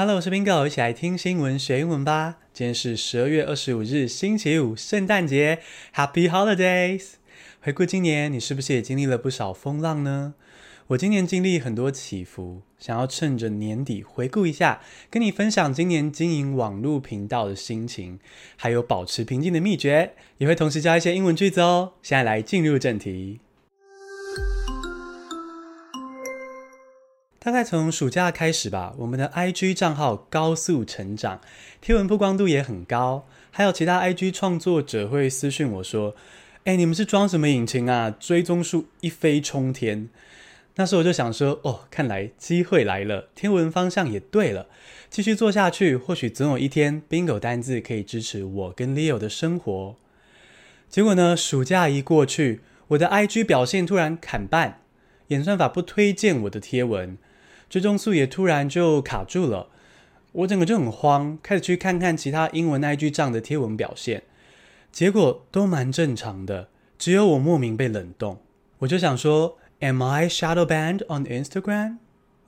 Hello，我是 Bingo，一起来听新闻学英文吧。今天是十二月二十五日，星期五，圣诞节，Happy Holidays！回顾今年，你是不是也经历了不少风浪呢？我今年经历很多起伏，想要趁着年底回顾一下，跟你分享今年经营网络频道的心情，还有保持平静的秘诀，也会同时教一些英文句子哦。现在来进入正题。大概从暑假开始吧，我们的 IG 账号高速成长，贴文曝光度也很高，还有其他 IG 创作者会私讯我说：“哎，你们是装什么引擎啊？追踪数一飞冲天。”那时候我就想说：“哦，看来机会来了，贴文方向也对了，继续做下去，或许总有一天，Bingo 单字可以支持我跟 Leo 的生活。”结果呢，暑假一过去，我的 IG 表现突然砍半，演算法不推荐我的贴文。追踪数也突然就卡住了，我整个就很慌，开始去看看其他英文 IG 账的贴文表现，结果都蛮正常的，只有我莫名被冷冻。我就想说，Am I shadow banned on Instagram？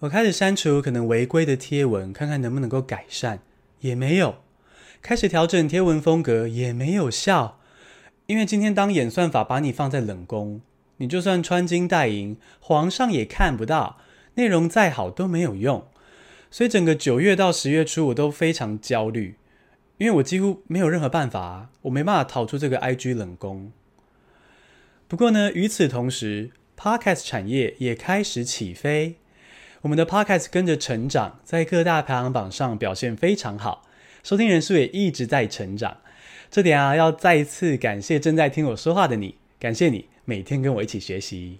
我开始删除可能违规的贴文，看看能不能够改善，也没有。开始调整贴文风格，也没有效，因为今天当演算法把你放在冷宫，你就算穿金戴银，皇上也看不到。内容再好都没有用，所以整个九月到十月初我都非常焦虑，因为我几乎没有任何办法，我没办法逃出这个 IG 冷宫。不过呢，与此同时，Podcast 产业也开始起飞，我们的 Podcast 跟着成长，在各大排行榜上表现非常好，收听人数也一直在成长。这点啊，要再一次感谢正在听我说话的你，感谢你每天跟我一起学习。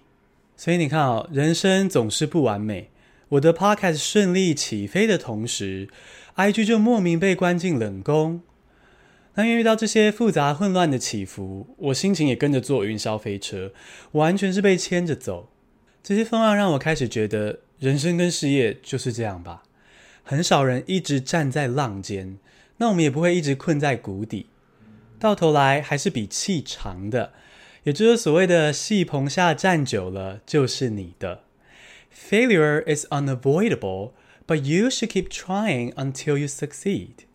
所以你看哦，人生总是不完美。我的 podcast 顺利起飞的同时，IG 就莫名被关进冷宫。那因为遇到这些复杂混乱的起伏，我心情也跟着坐云霄飞车，完全是被牵着走。这些风浪让我开始觉得，人生跟事业就是这样吧。很少人一直站在浪尖，那我们也不会一直困在谷底，到头来还是比气长的。也就是所谓的戏棚下站久了就是你的。Failure is unavoidable, but you should keep trying until you succeed。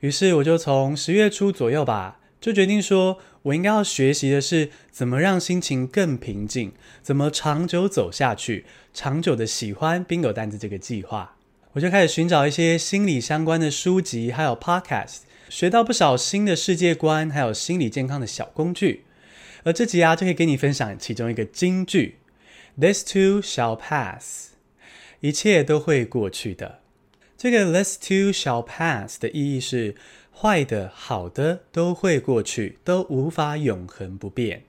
于是我就从十月初左右吧，就决定说，我应该要学习的是怎么让心情更平静，怎么长久走下去，长久的喜欢 Bingo 单子这个计划。我就开始寻找一些心理相关的书籍，还有 Podcast，学到不少新的世界观，还有心理健康的小工具。而这集啊，就可以给你分享其中一个金句：“This too shall pass”，一切都会过去的。这个 “This too shall pass” 的意义是，坏的、好的都会过去，都无法永恒不变。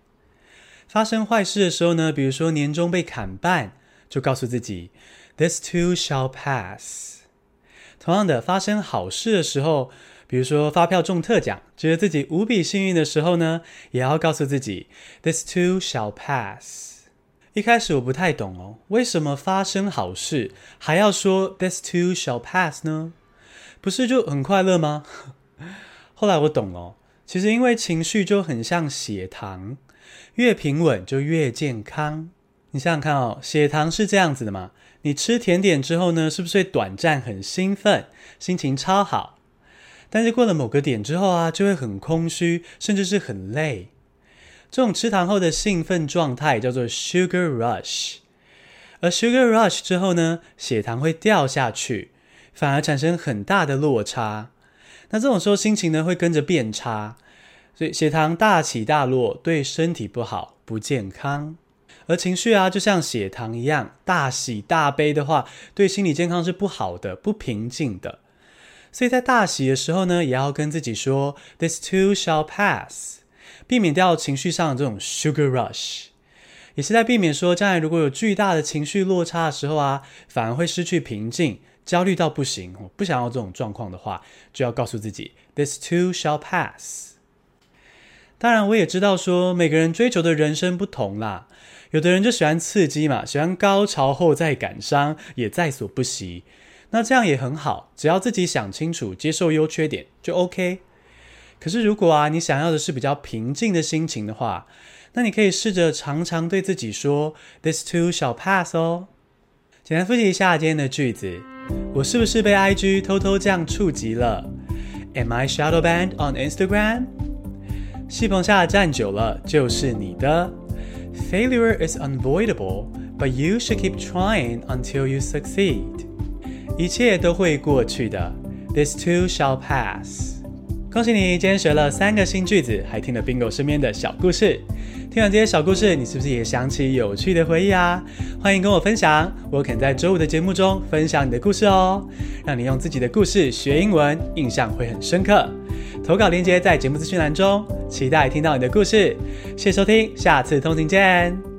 发生坏事的时候呢，比如说年终被砍半，就告诉自己 “This too shall pass”。同样的，发生好事的时候。比如说发票中特奖，觉得自己无比幸运的时候呢，也要告诉自己，This too shall pass。一开始我不太懂哦，为什么发生好事还要说 This too shall pass 呢？不是就很快乐吗？后来我懂了，其实因为情绪就很像血糖，越平稳就越健康。你想想看哦，血糖是这样子的嘛，你吃甜点之后呢，是不是会短暂很兴奋，心情超好？但是过了某个点之后啊，就会很空虚，甚至是很累。这种吃糖后的兴奋状态叫做 sugar rush，而 sugar rush 之后呢，血糖会掉下去，反而产生很大的落差。那这种时候心情呢会跟着变差，所以血糖大起大落对身体不好，不健康。而情绪啊，就像血糖一样，大喜大悲的话，对心理健康是不好的，不平静的。所以在大喜的时候呢，也要跟自己说 "This too shall pass"，避免掉情绪上的这种 sugar rush，也是在避免说将来如果有巨大的情绪落差的时候啊，反而会失去平静，焦虑到不行。我不想要这种状况的话，就要告诉自己 "This too shall pass"。当然，我也知道说每个人追求的人生不同啦，有的人就喜欢刺激嘛，喜欢高潮后再感伤，也在所不惜。那这样也很好，只要自己想清楚，接受优缺点就 OK。可是如果啊，你想要的是比较平静的心情的话，那你可以试着常常对自己说 “This too shall pass” 哦。简单复习一下今天的句子我是不是被 IG 偷偷这样触及了？Am I shadow banned on Instagram？戏棚下站久了就是你的。Failure is unavoidable, but you should keep trying until you succeed. 一切都会过去的。This too shall pass. 恭喜你，今天学了三个新句子，还听了 Bingo 身边的小故事。听完这些小故事，你是不是也想起有趣的回忆啊？欢迎跟我分享，我肯在周五的节目中分享你的故事哦，让你用自己的故事学英文，印象会很深刻。投稿链接在节目资讯栏中，期待听到你的故事。谢谢收听，下次通勤见。